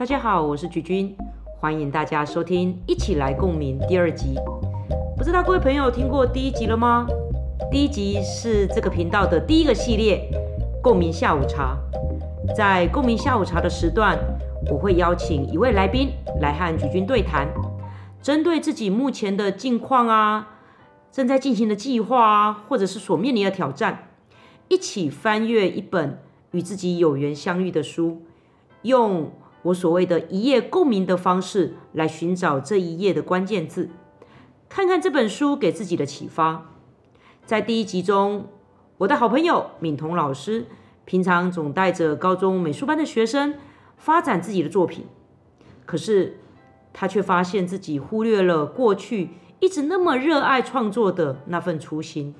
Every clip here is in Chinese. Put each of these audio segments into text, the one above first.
大家好，我是菊君，欢迎大家收听《一起来共鸣》第二集。不知道各位朋友听过第一集了吗？第一集是这个频道的第一个系列——共鸣下午茶。在共鸣下午茶的时段，我会邀请一位来宾来和菊君对谈，针对自己目前的境况啊，正在进行的计划啊，或者是所面临的挑战，一起翻阅一本与自己有缘相遇的书，用我所谓的一页共鸣的方式来寻找这一页的关键字，看看这本书给自己的启发。在第一集中，我的好朋友敏彤老师平常总带着高中美术班的学生发展自己的作品，可是他却发现自己忽略了过去一直那么热爱创作的那份初心。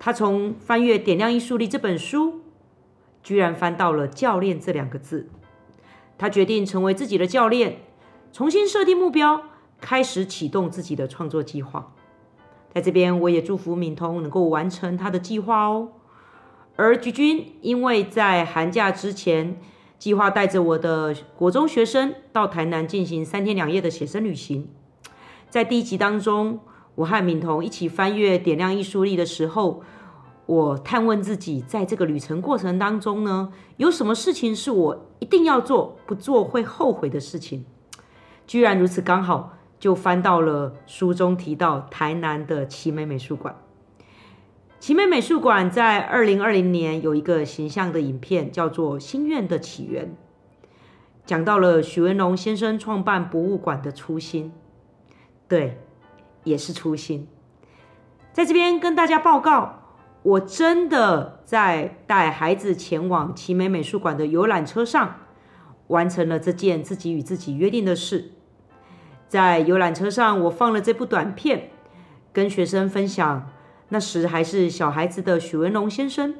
他从翻阅《点亮艺术力》这本书，居然翻到了“教练”这两个字。他决定成为自己的教练，重新设定目标，开始启动自己的创作计划。在这边，我也祝福敏通能够完成他的计划哦。而菊君，因为在寒假之前计划带着我的国中学生到台南进行三天两夜的写生旅行，在第一集当中，我和敏彤一起翻阅《点亮艺术力》的时候，我探问自己，在这个旅程过程当中呢，有什么事情是我一定要做，不做会后悔的事情？居然如此刚好。就翻到了书中提到台南的奇美美术馆。奇美美术馆在二零二零年有一个形象的影片，叫做《心愿的起源》，讲到了许文龙先生创办博物馆的初心。对，也是初心。在这边跟大家报告，我真的在带孩子前往奇美美术馆的游览车上，完成了这件自己与自己约定的事。在游览车上，我放了这部短片，跟学生分享。那时还是小孩子的许文龙先生，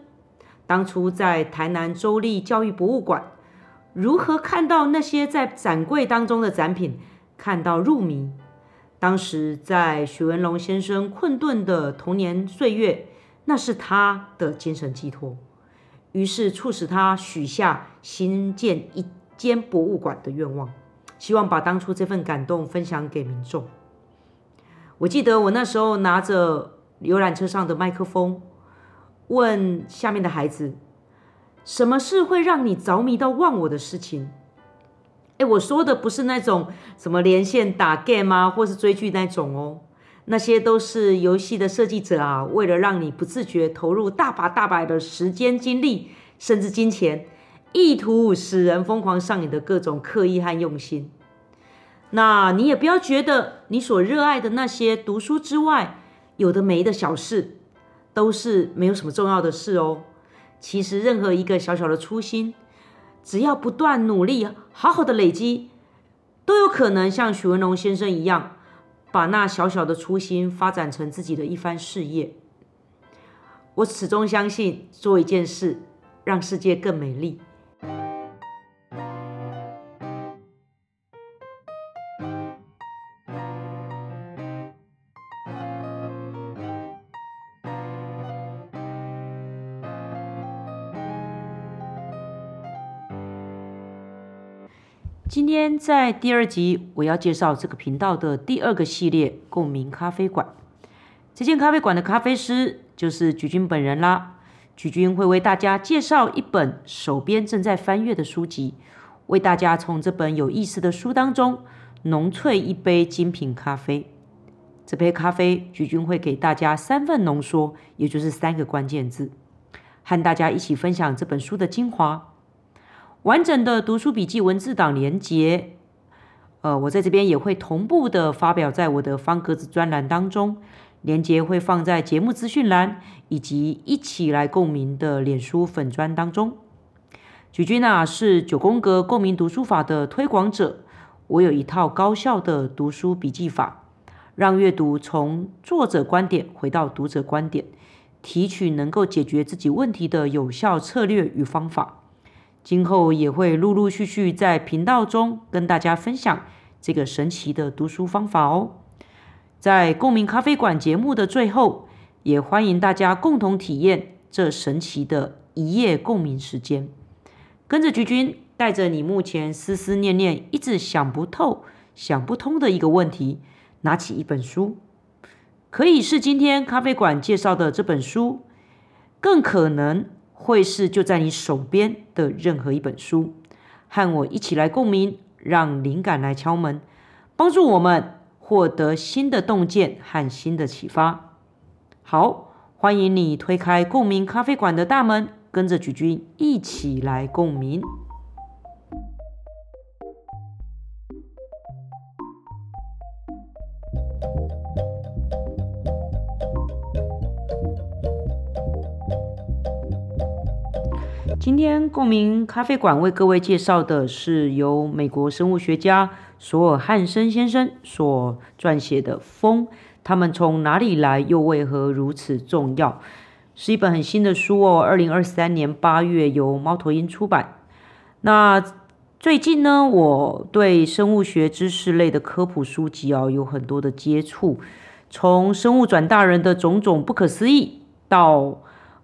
当初在台南州立教育博物馆，如何看到那些在展柜当中的展品，看到入迷。当时在许文龙先生困顿的童年岁月，那是他的精神寄托，于是促使他许下新建一间博物馆的愿望。希望把当初这份感动分享给民众。我记得我那时候拿着游览车上的麦克风，问下面的孩子：“什么事会让你着迷到忘我的事情？”哎，我说的不是那种什么连线打 game 啊，或是追剧那种哦，那些都是游戏的设计者啊，为了让你不自觉投入大把大把的时间、精力，甚至金钱。意图使人疯狂上瘾的各种刻意和用心，那你也不要觉得你所热爱的那些读书之外有的没的小事都是没有什么重要的事哦。其实任何一个小小的初心，只要不断努力，好好的累积，都有可能像许文龙先生一样，把那小小的初心发展成自己的一番事业。我始终相信，做一件事，让世界更美丽。今天在第二集，我要介绍这个频道的第二个系列——共鸣咖啡馆。这间咖啡馆的咖啡师就是菊君本人啦。菊君会为大家介绍一本手边正在翻阅的书籍，为大家从这本有意思的书当中浓萃一杯精品咖啡。这杯咖啡，菊君会给大家三份浓缩，也就是三个关键字，和大家一起分享这本书的精华。完整的读书笔记文字档连接，呃，我在这边也会同步的发表在我的方格子专栏当中，连接会放在节目资讯栏以及一起来共鸣的脸书粉砖当中。菊君啊，是九宫格共鸣读书法的推广者，我有一套高效的读书笔记法，让阅读从作者观点回到读者观点，提取能够解决自己问题的有效策略与方法。今后也会陆陆续续在频道中跟大家分享这个神奇的读书方法哦。在共鸣咖啡馆节目的最后，也欢迎大家共同体验这神奇的一夜共鸣时间。跟着菊君带着你目前思思念念、一直想不透、想不通的一个问题，拿起一本书，可以是今天咖啡馆介绍的这本书，更可能会是就在你手边的任何一本书，和我一起来共鸣，让灵感来敲门，帮助我们获得新的洞见和新的启发。好，欢迎你推开共鸣咖啡馆的大门。跟着举君一起来共鸣。今天共鸣咖啡馆为各位介绍的是由美国生物学家索尔汉森先生所撰写的《风》，他们从哪里来，又为何如此重要？是一本很新的书哦，二零二三年八月由猫头鹰出版。那最近呢，我对生物学知识类的科普书籍哦有很多的接触，从生物转大人的种种不可思议，到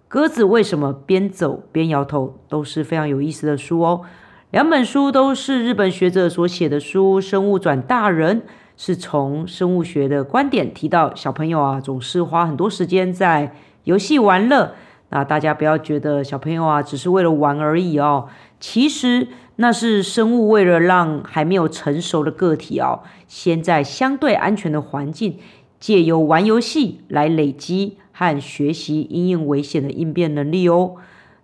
鸽子为什么边走边摇头，都是非常有意思的书哦。两本书都是日本学者所写的书，《生物转大人》是从生物学的观点提到小朋友啊，总是花很多时间在。游戏玩乐，那大家不要觉得小朋友啊只是为了玩而已哦。其实那是生物为了让还没有成熟的个体哦，先在相对安全的环境，借由玩游戏来累积和学习应应危险的应变能力哦。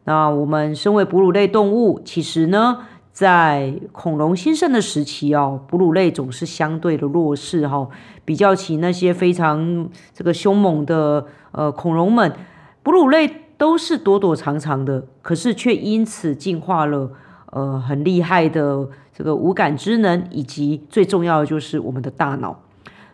那我们身为哺乳类动物，其实呢，在恐龙兴盛的时期哦，哺乳类总是相对的弱势哈，比较起那些非常这个凶猛的。呃，恐龙们、哺乳类都是躲躲藏藏的，可是却因此进化了呃很厉害的这个无感知能，以及最重要的就是我们的大脑。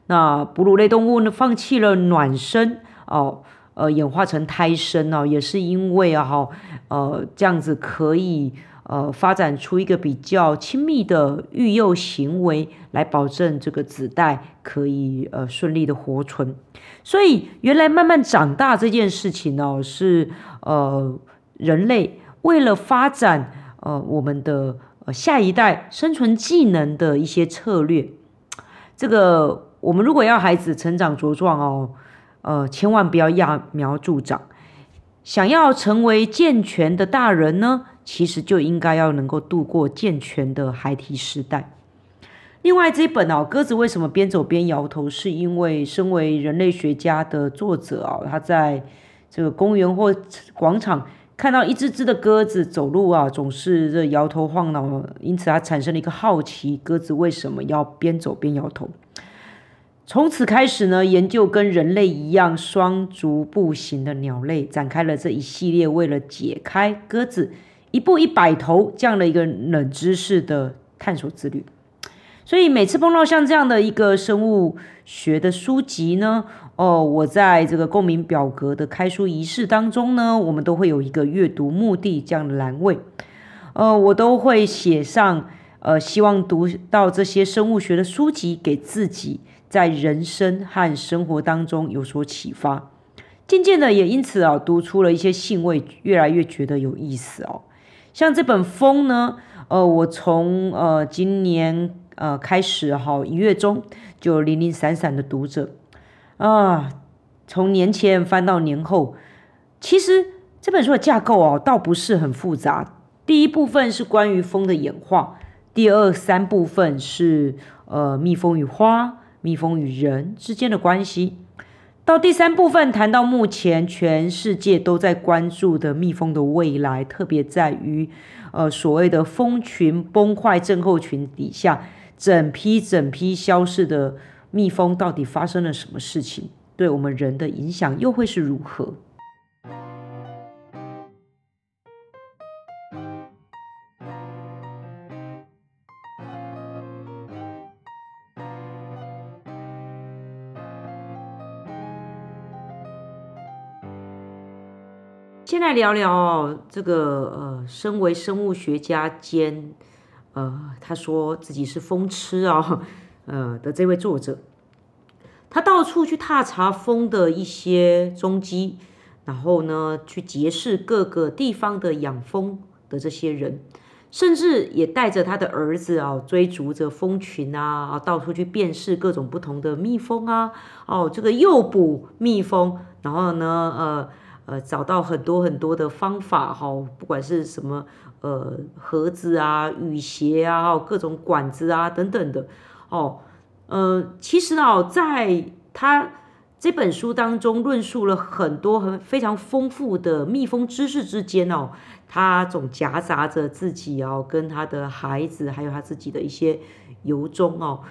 那哺乳类动物呢，放弃了卵生哦，呃，演化成胎生哦，也是因为啊哈，呃，这样子可以。呃，发展出一个比较亲密的育幼行为，来保证这个子代可以呃顺利的活存。所以，原来慢慢长大这件事情呢，是呃人类为了发展呃我们的下一代生存技能的一些策略。这个我们如果要孩子成长茁壮哦，呃，千万不要揠苗助长。想要成为健全的大人呢？其实就应该要能够度过健全的孩提时代。另外这一本哦，鸽子为什么边走边摇头？是因为身为人类学家的作者啊，他在这个公园或广场看到一只只的鸽子走路啊，总是这摇头晃脑，因此他产生了一个好奇：鸽子为什么要边走边摇头？从此开始呢，研究跟人类一样双足步行的鸟类，展开了这一系列为了解开鸽子。一步一百头这样的一个冷知识的探索之旅，所以每次碰到像这样的一个生物学的书籍呢，哦，我在这个共鸣表格的开书仪式当中呢，我们都会有一个阅读目的这样的栏位，呃，我都会写上，呃，希望读到这些生物学的书籍，给自己在人生和生活当中有所启发。渐渐的也因此啊，读出了一些兴味，越来越觉得有意思哦。像这本《风》呢，呃，我从呃今年呃开始哈，一月中就零零散散的读着啊，从年前翻到年后，其实这本书的架构哦，倒不是很复杂。第一部分是关于风的演化，第二三部分是呃蜜蜂与花、蜜蜂与人之间的关系。到第三部分谈到目前全世界都在关注的蜜蜂的未来，特别在于，呃，所谓的蜂群崩坏症候群底下，整批整批消失的蜜蜂到底发生了什么事情，对我们人的影响又会是如何？来聊聊，这个呃，身为生物学家兼呃，他说自己是风痴啊，呃的这位作者，他到处去踏查风的一些踪迹，然后呢，去结识各个地方的养蜂的这些人，甚至也带着他的儿子啊，追逐着蜂群啊，到处去辨识各种不同的蜜蜂啊，哦，这个诱捕蜜蜂，然后呢，呃呃，找到很多很多的方法哈，不管是什么呃盒子啊、雨鞋啊、各种管子啊等等的，哦，呃，其实哦，在他。这本书当中论述了很多很非常丰富的蜜蜂知识之间哦，他总夹杂着自己哦跟他的孩子，还有他自己的一些由衷哦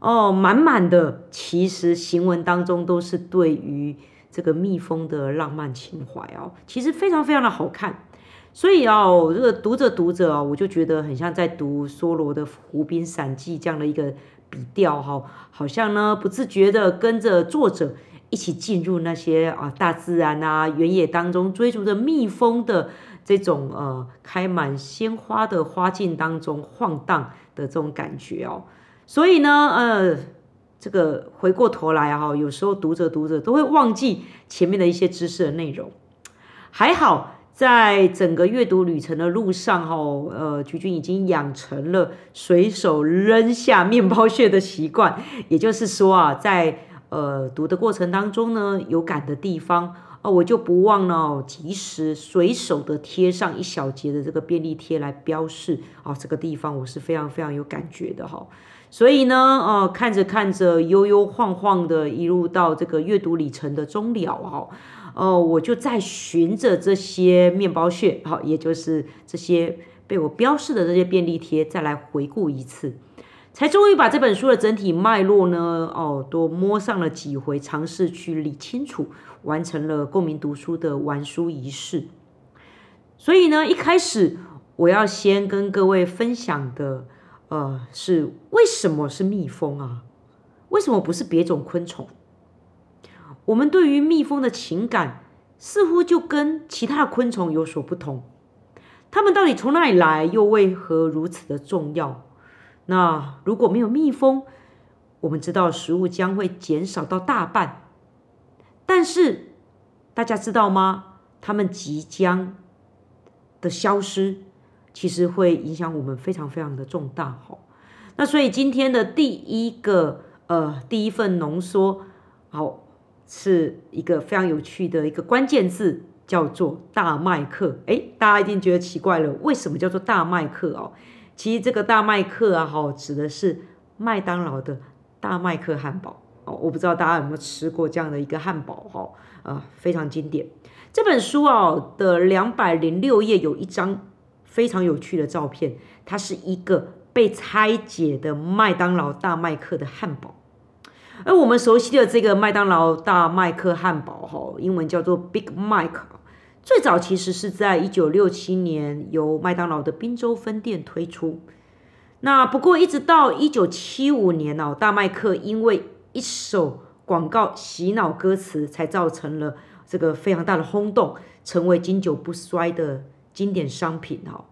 哦，满满的其实行文当中都是对于这个蜜蜂的浪漫情怀哦，其实非常非常的好看，所以哦，这个读着读着哦，我就觉得很像在读梭罗的《湖滨散记》这样的一个笔调哈，好像呢不自觉的跟着作者。一起进入那些啊大自然啊原野当中，追逐着蜜蜂的这种呃开满鲜花的花境当中晃荡的这种感觉哦。所以呢，呃，这个回过头来哈，有时候读着读着都会忘记前面的一些知识的内容。还好，在整个阅读旅程的路上哈，呃，菊君已经养成了随手扔下面包屑的习惯。也就是说啊，在呃，读的过程当中呢，有感的地方哦，我就不忘了及时随手的贴上一小节的这个便利贴来标示哦，这个地方我是非常非常有感觉的哈。所以呢，呃，看着看着悠悠晃晃的一路到这个阅读里程的终了哈，哦，我就在循着这些面包屑，好，也就是这些被我标示的这些便利贴，再来回顾一次。才终于把这本书的整体脉络呢，哦，都摸上了几回，尝试去理清楚，完成了共鸣读书的完书仪式。所以呢，一开始我要先跟各位分享的，呃，是为什么是蜜蜂啊？为什么不是别种昆虫？我们对于蜜蜂的情感似乎就跟其他的昆虫有所不同。它们到底从哪里来，又为何如此的重要？那如果没有蜜蜂，我们知道食物将会减少到大半。但是大家知道吗？它们即将的消失，其实会影响我们非常非常的重大。哈，那所以今天的第一个呃第一份浓缩，好是一个非常有趣的一个关键字，叫做大麦克。哎，大家一定觉得奇怪了，为什么叫做大麦克哦？其实这个大麦克啊，哈，指的是麦当劳的大麦克汉堡哦。我不知道大家有没有吃过这样的一个汉堡哈，呃，非常经典。这本书啊的两百零六页有一张非常有趣的照片，它是一个被拆解的麦当劳大麦克的汉堡。而我们熟悉的这个麦当劳大麦克汉堡哈，英文叫做 Big Mac。最早其实是在一九六七年由麦当劳的宾州分店推出。那不过一直到一九七五年哦，大麦克因为一首广告洗脑歌词，才造成了这个非常大的轰动，成为经久不衰的经典商品哈。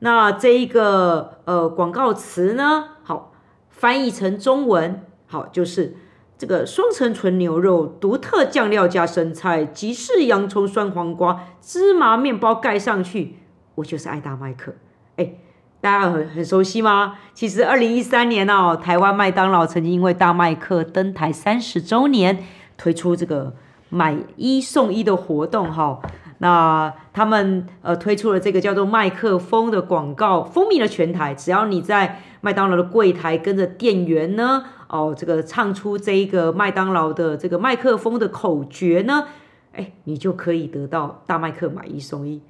那这一个呃广告词呢，好翻译成中文，好就是。这个双层纯牛肉，独特酱料加生菜，吉士洋葱、酸黄瓜、芝麻面包盖上去，我就是爱大麦克。哎，大家很很熟悉吗？其实二零一三年哦，台湾麦当劳曾经因为大麦克登台三十周年，推出这个买一送一的活动哈。那他们呃推出了这个叫做麦克风的广告，风靡了全台。只要你在麦当劳的柜台跟着店员呢。哦，这个唱出这一个麦当劳的这个麦克风的口诀呢，哎，你就可以得到大麦克买一送一。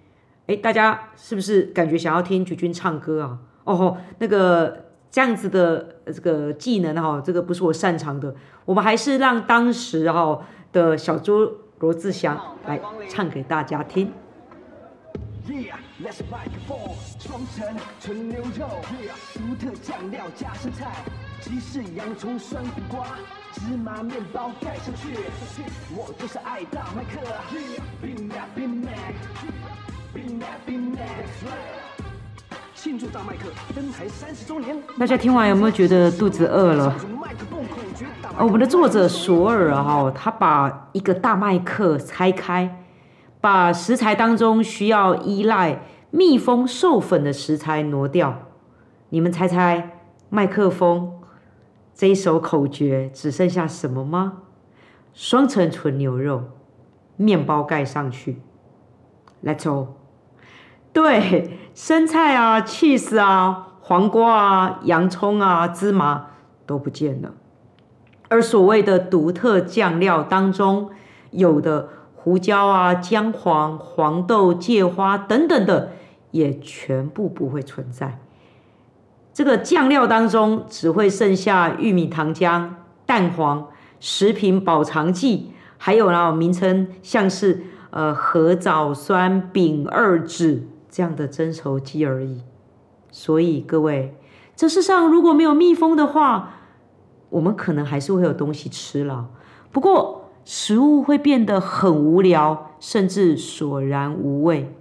哎，大家是不是感觉想要听菊君唱歌啊？哦，那个这样子的这个技能哈，这个不是我擅长的，我们还是让当时哈的小猪罗志祥来唱给大家听。鸡翅、洋葱、酸苦瓜、芝麻面包盖上去，我就是爱大麦克。庆祝大麦克登台三十周年。大家听完有没有觉得肚子饿了？我们的作者索尔哈，他把一个大麦克拆开，把食材当中需要依赖。蜜蜂授粉的食材挪掉。你们猜猜，麦克风这一首口诀只剩下什么吗？双层纯牛肉，面包盖上去。Let's go。对，生菜啊、cheese 啊、黄瓜啊、洋葱啊、芝麻都不见了。而所谓的独特酱料当中，有的胡椒啊、姜黄、黄豆、芥花等等的，也全部不会存在。这个酱料当中只会剩下玉米糖浆、蛋黄、食品保藏剂，还有呢名称像是呃核藻酸丙二酯这样的增稠剂而已。所以各位，这世上如果没有蜜蜂的话，我们可能还是会有东西吃了。不过食物会变得很无聊，甚至索然无味。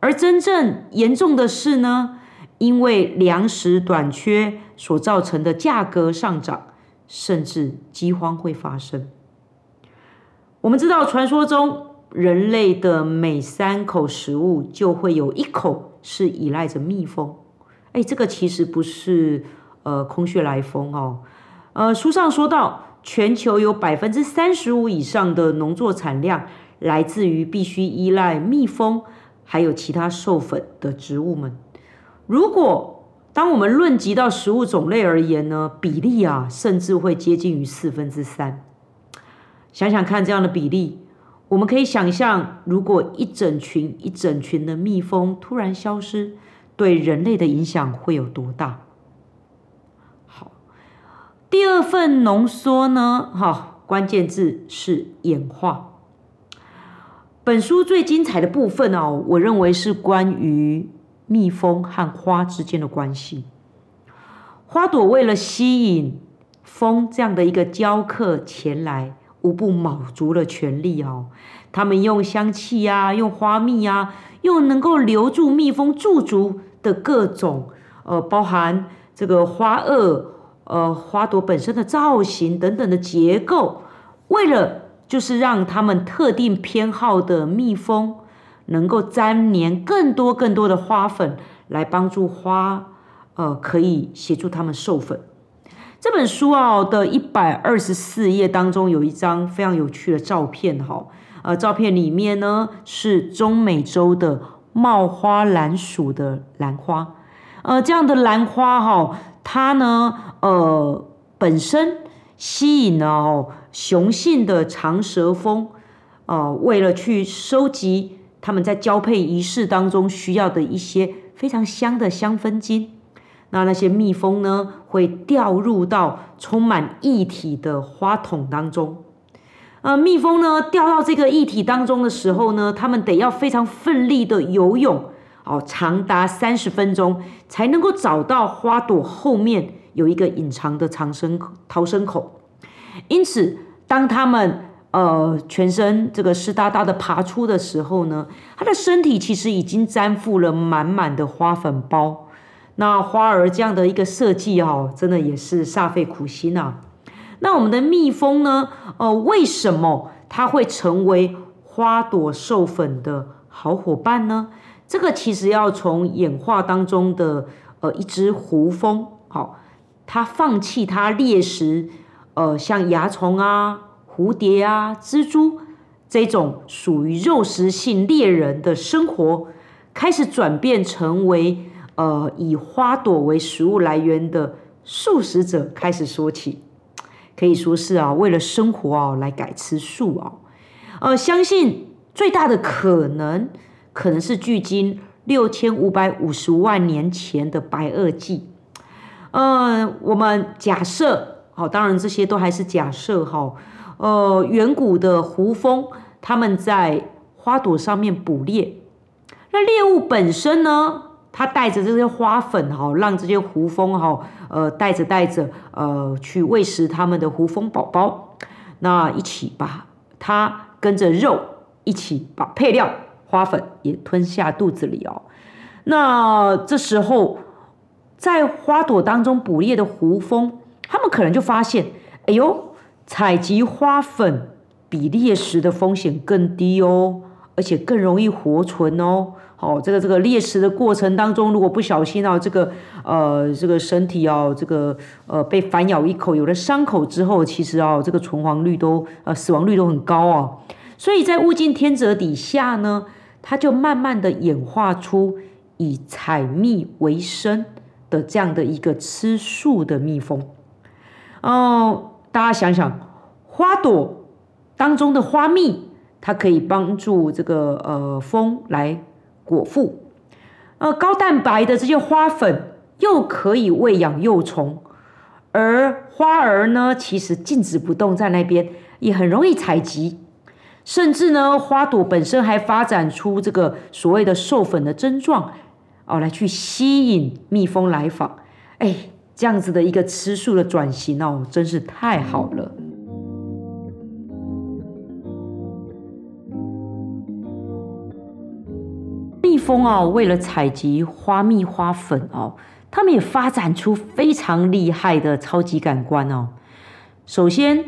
而真正严重的是呢？因为粮食短缺所造成的价格上涨，甚至饥荒会发生。我们知道，传说中人类的每三口食物就会有一口是依赖着蜜蜂。哎，这个其实不是呃空穴来风哦。呃，书上说到，全球有百分之三十五以上的农作产量来自于必须依赖蜜蜂，还有其他授粉的植物们。如果当我们论及到食物种类而言呢，比例啊，甚至会接近于四分之三。想想看，这样的比例，我们可以想象，如果一整群一整群的蜜蜂突然消失，对人类的影响会有多大？好，第二份浓缩呢，哈，关键字是演化。本书最精彩的部分哦，我认为是关于。蜜蜂和花之间的关系，花朵为了吸引蜂这样的一个交客前来，无不卯足了全力哦。他们用香气啊，用花蜜啊，用能够留住蜜蜂驻足的各种呃，包含这个花萼、呃花朵本身的造型等等的结构，为了就是让他们特定偏好的蜜蜂。能够粘黏更多更多的花粉，来帮助花，呃，可以协助他们授粉。这本书啊的一百二十四页当中有一张非常有趣的照片，哈，呃，照片里面呢是中美洲的帽花兰属的兰花，呃，这样的兰花哈，它呢，呃，本身吸引了哦雄性的长舌蜂，呃，为了去收集。他们在交配仪式当中需要的一些非常香的香氛精，那那些蜜蜂呢会掉入到充满液体的花筒当中。呃，蜜蜂呢掉到这个液体当中的时候呢，它们得要非常奋力的游泳，哦，长达三十分钟才能够找到花朵后面有一个隐藏的藏身逃生口。因此，当它们呃，全身这个湿哒哒的爬出的时候呢，它的身体其实已经粘附了满满的花粉包。那花儿这样的一个设计哦，真的也是煞费苦心啊。那我们的蜜蜂呢？呃，为什么它会成为花朵授粉的好伙伴呢？这个其实要从演化当中的呃一只胡蜂，好，它放弃它猎食，呃，像蚜虫啊。蝴蝶啊，蜘蛛这种属于肉食性猎人的生活，开始转变成为呃以花朵为食物来源的素食者开始说起，可以说是啊，为了生活啊来改吃素啊。呃，相信最大的可能可能是距今六千五百五十万年前的白垩纪。呃，我们假设，好，当然这些都还是假设哈。呃，远古的胡蜂，他们在花朵上面捕猎。那猎物本身呢，它带着这些花粉哈，让这些胡蜂哈，呃，带着带着，呃，去喂食他们的胡蜂宝宝。那一起把它跟着肉一起把配料花粉也吞下肚子里哦。那这时候，在花朵当中捕猎的胡蜂，他们可能就发现，哎呦。采集花粉比猎食的风险更低哦，而且更容易活存哦。好，这个这个猎食的过程当中，如果不小心哦，这个呃这个身体哦，这个呃被反咬一口，有了伤口之后，其实哦这个存活率都呃死亡率都很高哦。所以在物竞天择底下呢，它就慢慢的演化出以采蜜为生的这样的一个吃素的蜜蜂。哦，大家想想，花朵当中的花蜜，它可以帮助这个呃蜂来果腹，呃高蛋白的这些花粉又可以喂养幼虫，而花儿呢，其实静止不动在那边，也很容易采集。甚至呢，花朵本身还发展出这个所谓的授粉的症状，哦，来去吸引蜜蜂来访。哎，这样子的一个吃素的转型哦，真是太好了。蜂哦，为了采集花蜜、花粉哦，它们也发展出非常厉害的超级感官哦。首先，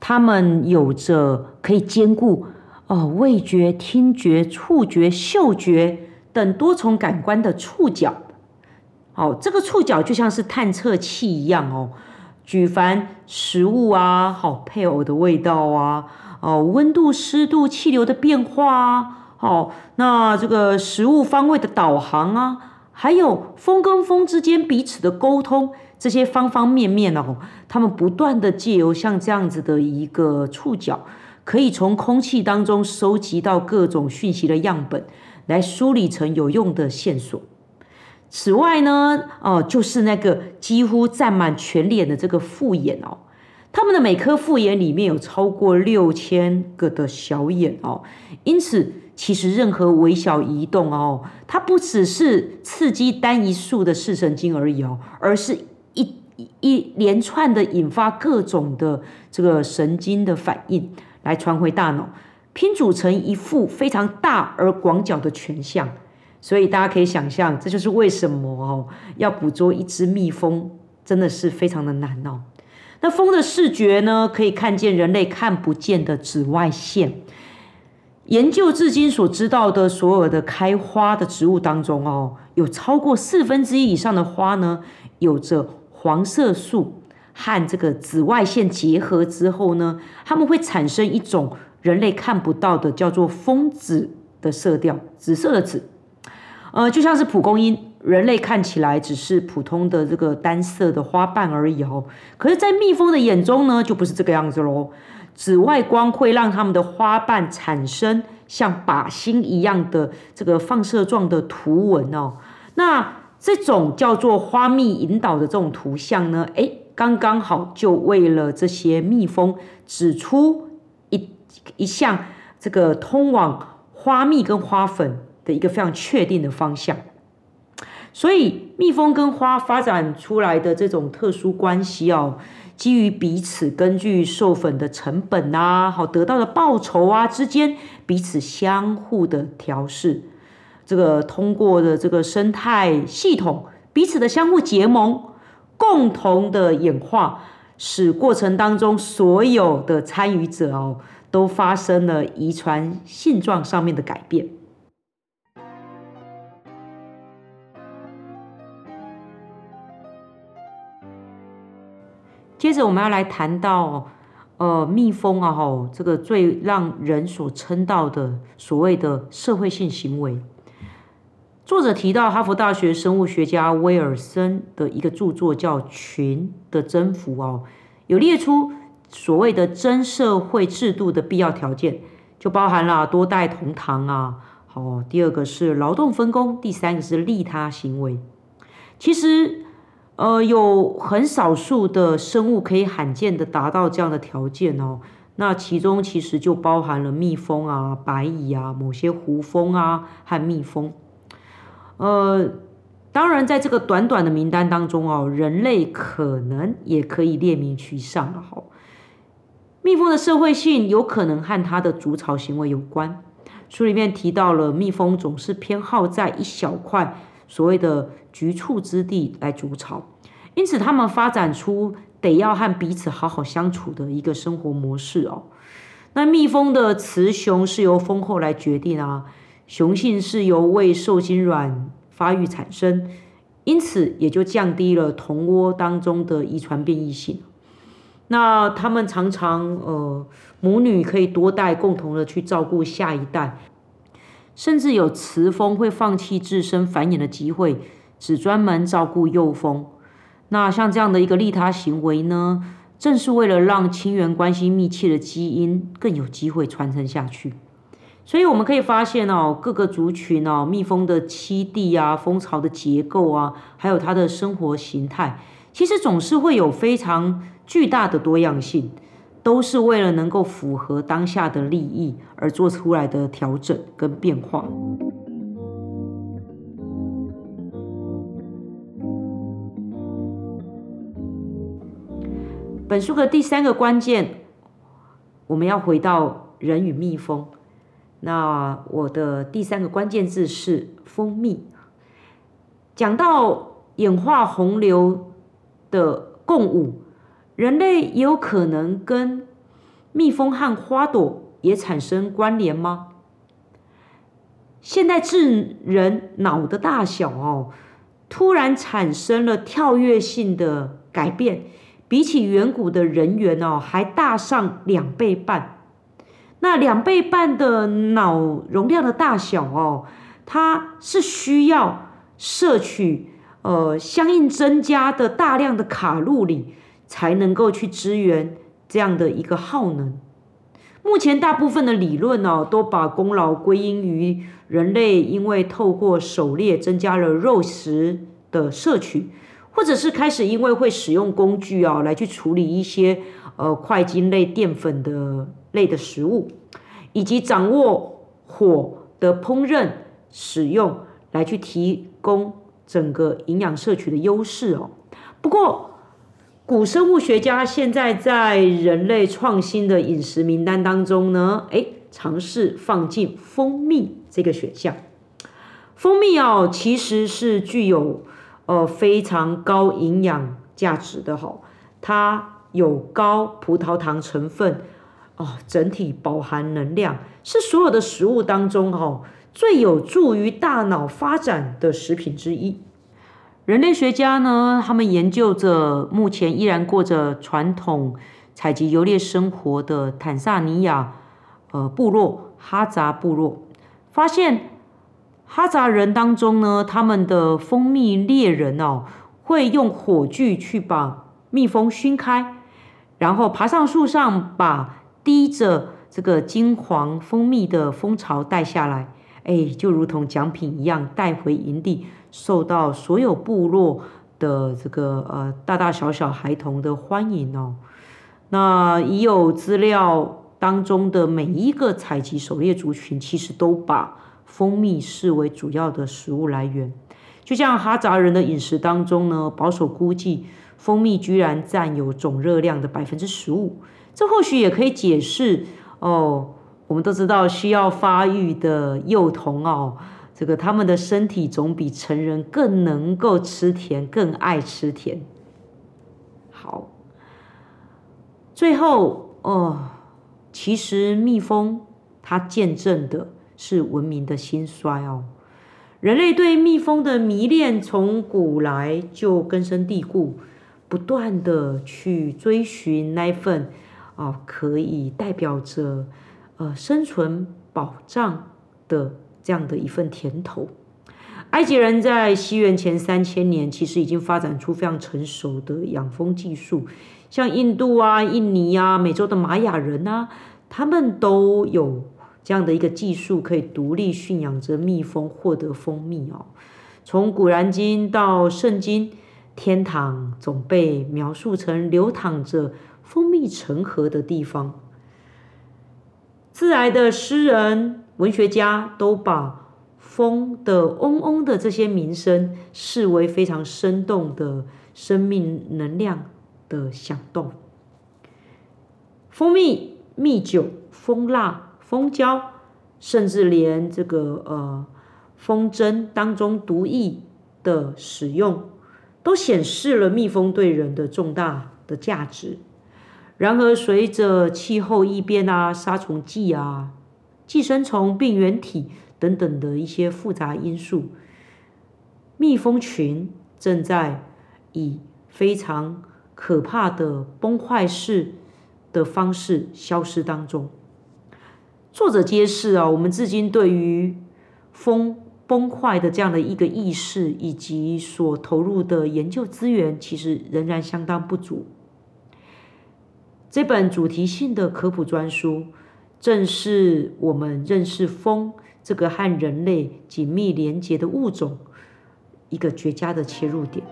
它们有着可以兼顾哦味觉、听觉、触觉、嗅觉等多重感官的触角。好，这个触角就像是探测器一样哦，举凡食物啊、好配偶的味道啊、哦温度、湿度、气流的变化啊，好，那这个食物方位的导航啊，还有风跟风之间彼此的沟通。这些方方面面哦，他们不断的借由像这样子的一个触角，可以从空气当中收集到各种讯息的样本，来梳理成有用的线索。此外呢，哦，就是那个几乎占满全脸的这个复眼哦，他们的每颗复眼里面有超过六千个的小眼哦，因此其实任何微小移动哦，它不只是刺激单一束的视神经而已哦，而是。一连串的引发各种的这个神经的反应，来传回大脑，拼组成一副非常大而广角的全像。所以大家可以想象，这就是为什么哦，要捕捉一只蜜蜂真的是非常的难哦。那蜂的视觉呢，可以看见人类看不见的紫外线。研究至今所知道的所有的开花的植物当中哦，有超过四分之一以上的花呢，有着。黄色素和这个紫外线结合之后呢，它们会产生一种人类看不到的，叫做风紫的色调，紫色的紫。呃，就像是蒲公英，人类看起来只是普通的这个单色的花瓣而已哦。可是，在蜜蜂的眼中呢，就不是这个样子喽。紫外光会让它们的花瓣产生像靶心一样的这个放射状的图文哦。那这种叫做花蜜引导的这种图像呢，哎，刚刚好就为了这些蜜蜂指出一一项这个通往花蜜跟花粉的一个非常确定的方向。所以蜜蜂跟花发展出来的这种特殊关系哦，基于彼此根据授粉的成本啊，好得到的报酬啊之间彼此相互的调试。这个通过的这个生态系统彼此的相互结盟，共同的演化，使过程当中所有的参与者哦，都发生了遗传性状上面的改变。接着我们要来谈到，呃，蜜蜂啊，吼，这个最让人所称道的所谓的社会性行为。作者提到哈佛大学生物学家威尔森的一个著作，叫《群的征服》哦，有列出所谓的真社会制度的必要条件，就包含了多代同堂啊，好，第二个是劳动分工，第三个是利他行为。其实，呃，有很少数的生物可以罕见的达到这样的条件哦，那其中其实就包含了蜜蜂啊、白蚁啊、某些胡蜂啊和蜜蜂。呃，当然，在这个短短的名单当中哦，人类可能也可以列名其上了哈。蜜蜂的社会性有可能和它的筑巢行为有关。书里面提到了，蜜蜂总是偏好在一小块所谓的局促之地来筑巢，因此它们发展出得要和彼此好好相处的一个生活模式哦。那蜜蜂的雌雄是由蜂后来决定啊，雄性是由未受精卵发育产生，因此也就降低了同窝当中的遗传变异性。那他们常常呃，母女可以多代共同的去照顾下一代，甚至有雌蜂会放弃自身繁衍的机会，只专门照顾幼蜂。那像这样的一个利他行为呢？正是为了让亲缘关系密切的基因更有机会传承下去，所以我们可以发现哦，各个族群哦，蜜蜂的栖地啊、蜂巢的结构啊，还有它的生活形态，其实总是会有非常巨大的多样性，都是为了能够符合当下的利益而做出来的调整跟变化。本书的第三个关键，我们要回到人与蜜蜂。那我的第三个关键字是蜂蜜。讲到演化洪流的共舞，人类也有可能跟蜜蜂和花朵也产生关联吗？现代智人脑的大小哦，突然产生了跳跃性的改变。比起远古的人猿哦，还大上两倍半。那两倍半的脑容量的大小哦，它是需要摄取呃相应增加的大量的卡路里，才能够去支援这样的一个耗能。目前大部分的理论哦，都把功劳归因于人类，因为透过狩猎增加了肉食的摄取。或者是开始因为会使用工具啊，来去处理一些呃快精类淀粉的类的食物，以及掌握火的烹饪使用，来去提供整个营养摄取的优势哦。不过，古生物学家现在在人类创新的饮食名单当中呢，哎，尝试放进蜂蜜这个选项。蜂蜜哦，其实是具有。呃，非常高营养价值的哈，它有高葡萄糖成分哦，整体饱含能量，是所有的食物当中哈最有助于大脑发展的食品之一。人类学家呢，他们研究着目前依然过着传统采集游猎生活的坦萨尼亚呃部落哈扎部落，发现。哈扎人当中呢，他们的蜂蜜猎人哦，会用火炬去把蜜蜂熏开，然后爬上树上，把滴着这个金黄蜂蜜的蜂巢带下来，哎，就如同奖品一样带回营地，受到所有部落的这个呃大大小小孩童的欢迎哦。那已有资料当中的每一个采集狩猎族群，其实都把。蜂蜜视为主要的食物来源，就像哈扎人的饮食当中呢，保守估计，蜂蜜居然占有总热量的百分之十五。这或许也可以解释哦。我们都知道，需要发育的幼童哦，这个他们的身体总比成人更能够吃甜，更爱吃甜。好，最后哦，其实蜜蜂它见证的。是文明的兴衰哦。人类对蜜蜂的迷恋从古来就根深蒂固，不断的去追寻那份啊，可以代表着呃生存保障的这样的一份甜头。埃及人在西元前三千年，其实已经发展出非常成熟的养蜂技术，像印度啊、印尼啊、美洲的玛雅人啊，他们都有。这样的一个技术可以独立驯养着蜜蜂，获得蜂蜜哦。从古兰经到圣经，天堂总被描述成流淌着蜂蜜成河的地方。自来的诗人、文学家都把蜂的嗡嗡的这些鸣声视为非常生动的生命能量的响动。蜂蜜、蜜酒、蜂蜡。蜂胶，甚至连这个呃蜂针当中毒液的使用，都显示了蜜蜂对人的重大的价值。然而，随着气候异变啊、杀虫剂啊、寄生虫、病原体等等的一些复杂因素，蜜蜂群正在以非常可怕的崩坏式的方式消失当中。作者揭示啊，我们至今对于风崩坏的这样的一个意识，以及所投入的研究资源，其实仍然相当不足。这本主题性的科普专书，正是我们认识风这个和人类紧密连结的物种一个绝佳的切入点。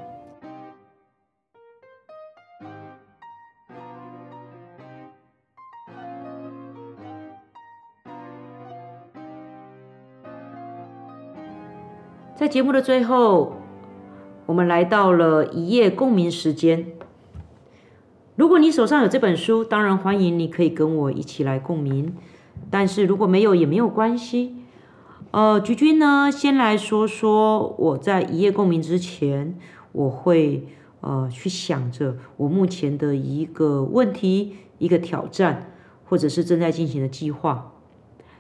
在节目的最后，我们来到了一夜共鸣时间。如果你手上有这本书，当然欢迎你可以跟我一起来共鸣。但是如果没有也没有关系。呃，菊君呢，先来说说我在一夜共鸣之前，我会呃去想着我目前的一个问题、一个挑战，或者是正在进行的计划。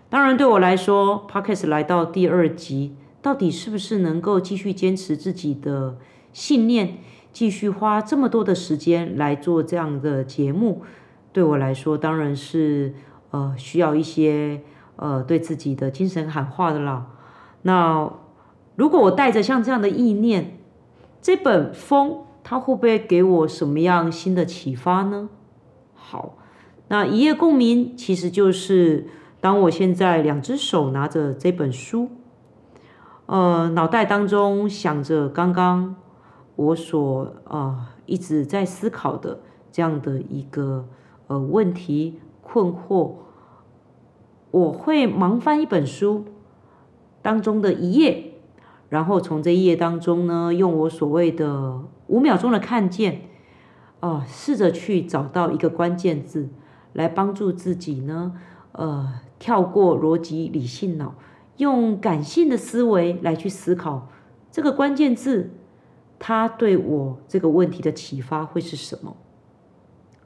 当然对我来说 p o c k e t 来到第二集。到底是不是能够继续坚持自己的信念，继续花这么多的时间来做这样的节目？对我来说，当然是呃需要一些呃对自己的精神喊话的啦。那如果我带着像这样的意念，这本风它会不会给我什么样新的启发呢？好，那一夜共鸣其实就是当我现在两只手拿着这本书。呃，脑袋当中想着刚刚我所啊一直在思考的这样的一个呃问题困惑，我会忙翻一本书当中的一页，然后从这一页当中呢，用我所谓的五秒钟的看见，啊，试着去找到一个关键字，来帮助自己呢，呃，跳过逻辑理性脑。用感性的思维来去思考这个关键字，它对我这个问题的启发会是什么？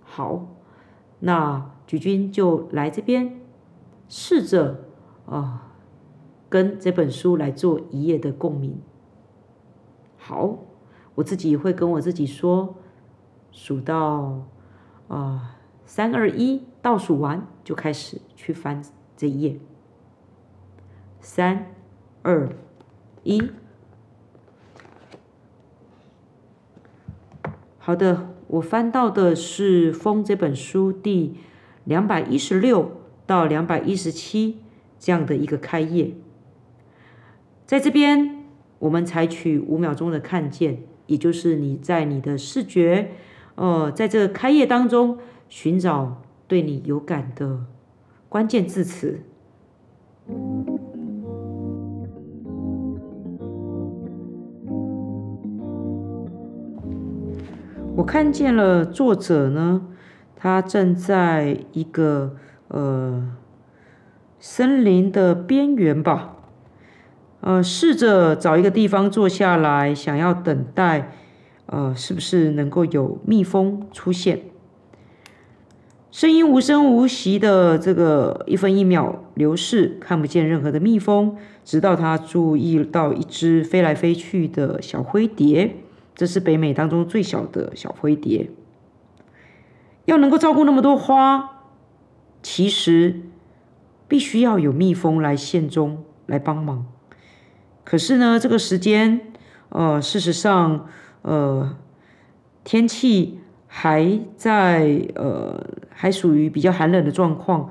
好，那举君就来这边试着啊，跟这本书来做一页的共鸣。好，我自己会跟我自己说，数到啊三二一，倒数完就开始去翻这一页。三、二、一，好的，我翻到的是《风》这本书第两百一十六到两百一十七这样的一个开页。在这边，我们采取五秒钟的看见，也就是你在你的视觉，呃，在这个开页当中寻找对你有感的关键字词。我看见了作者呢，他正在一个呃森林的边缘吧，呃，试着找一个地方坐下来，想要等待，呃，是不是能够有蜜蜂出现？声音无声无息的这个一分一秒流逝，看不见任何的蜜蜂，直到他注意到一只飞来飞去的小灰蝶。这是北美当中最小的小灰蝶。要能够照顾那么多花，其实必须要有蜜蜂来线中来帮忙。可是呢，这个时间，呃，事实上，呃，天气还在，呃，还属于比较寒冷的状况。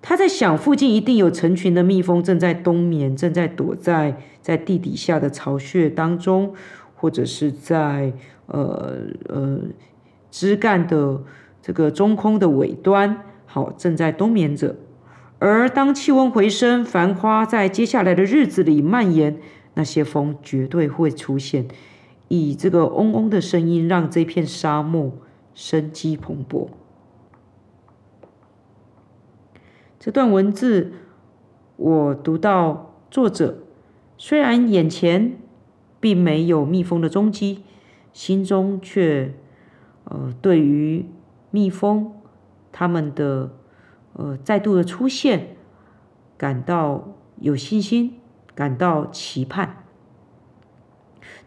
他在想，附近一定有成群的蜜蜂正在冬眠，正在躲在在地底下的巢穴当中。或者是在呃呃枝干的这个中空的尾端，好正在冬眠着。而当气温回升，繁花在接下来的日子里蔓延，那些风绝对会出现，以这个嗡嗡的声音，让这片沙漠生机蓬勃。这段文字我读到作者，虽然眼前。并没有蜜蜂的踪迹，心中却，呃，对于蜜蜂它们的呃再度的出现感到有信心，感到期盼。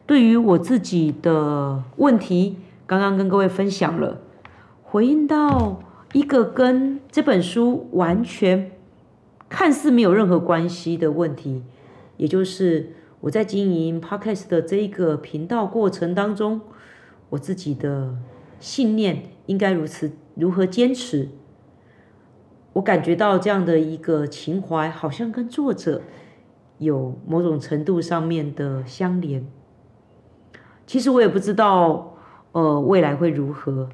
对于我自己的问题，刚刚跟各位分享了，回应到一个跟这本书完全看似没有任何关系的问题，也就是我在经营 Podcast 的这一个频道过程当中，我自己的信念应该如此如何坚持？我感觉到这样的一个情怀，好像跟作者有某种程度上面的相连。其实我也不知道，呃，未来会如何？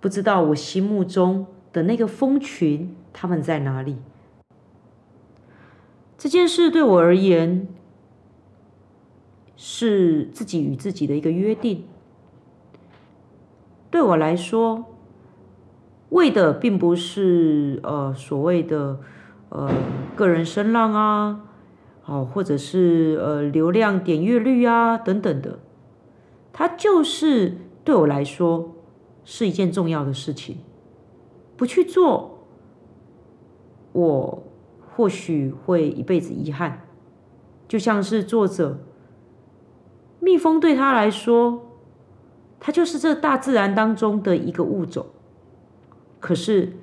不知道我心目中的那个蜂群他们在哪里？这件事对我而言是自己与自己的一个约定。对我来说，为的并不是呃所谓的呃个人声浪啊，哦，或者是呃流量点阅率啊等等的。它就是对我来说是一件重要的事情，不去做，我或许会一辈子遗憾。就像是作者，蜜蜂对他来说，它就是这大自然当中的一个物种，可是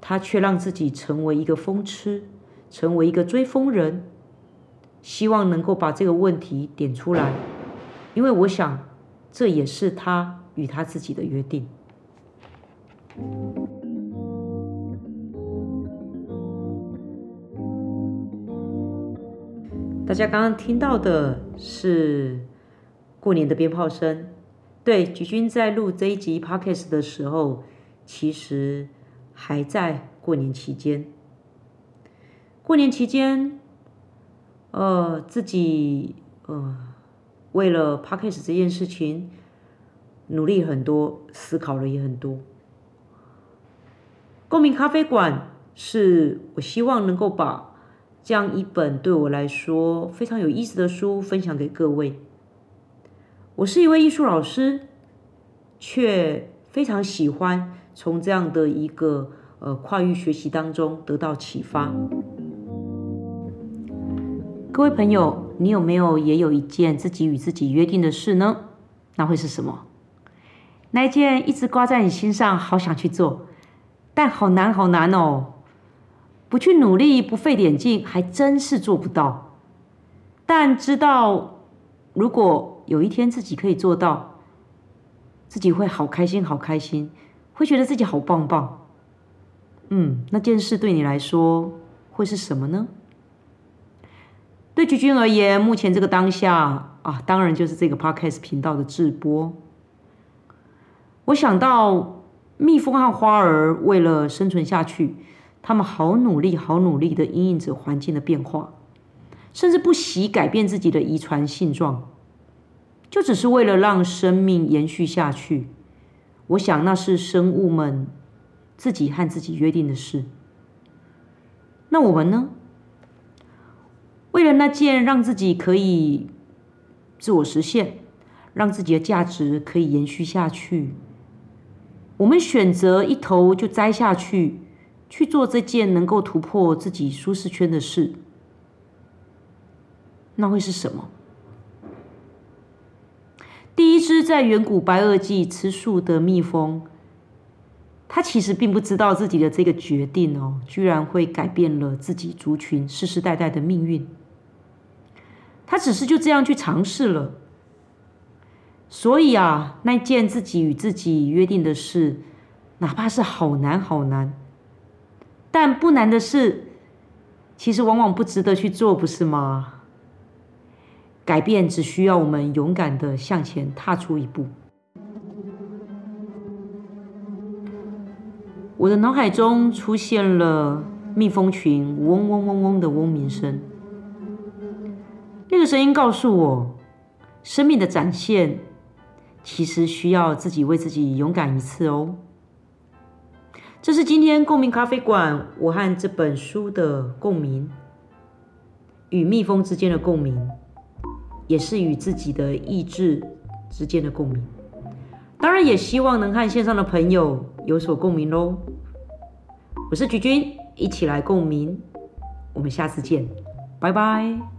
他却让自己成为一个蜂痴，成为一个追风人，希望能够把这个问题点出来，因为我想。这也是他与他自己的约定。大家刚刚听到的是过年的鞭炮声。对，菊君在录这一集 podcast 的时候，其实还在过年期间。过年期间，呃，自己呃。为了 p a c k a g e 这件事情，努力很多，思考了也很多。共鸣咖啡馆是我希望能够把这样一本对我来说非常有意思的书分享给各位。我是一位艺术老师，却非常喜欢从这样的一个呃跨域学习当中得到启发。各位朋友，你有没有也有一件自己与自己约定的事呢？那会是什么？那一件一直挂在你心上，好想去做，但好难好难哦！不去努力，不费点劲，还真是做不到。但知道，如果有一天自己可以做到，自己会好开心，好开心，会觉得自己好棒棒。嗯，那件事对你来说会是什么呢？对菊君而言，目前这个当下啊，当然就是这个 podcast 频道的直播。我想到蜜蜂和花儿为了生存下去，他们好努力、好努力的应应着环境的变化，甚至不惜改变自己的遗传性状，就只是为了让生命延续下去。我想那是生物们自己和自己约定的事。那我们呢？为了那件让自己可以自我实现、让自己的价值可以延续下去，我们选择一头就栽下去，去做这件能够突破自己舒适圈的事，那会是什么？第一只在远古白垩纪吃树的蜜蜂，它其实并不知道自己的这个决定哦，居然会改变了自己族群世世代代的命运。它只是就这样去尝试了，所以啊，那件自己与自己约定的事，哪怕是好难好难，但不难的事，其实往往不值得去做，不是吗？改变只需要我们勇敢的向前踏出一步。我的脑海中出现了蜜蜂群嗡嗡嗡嗡的嗡鸣声。那个声音告诉我，生命的展现其实需要自己为自己勇敢一次哦。这是今天共鸣咖啡馆我和这本书的共鸣，与蜜蜂之间的共鸣，也是与自己的意志之间的共鸣。当然也希望能和线上的朋友有所共鸣喽我是菊君一起来共鸣。我们下次见拜拜。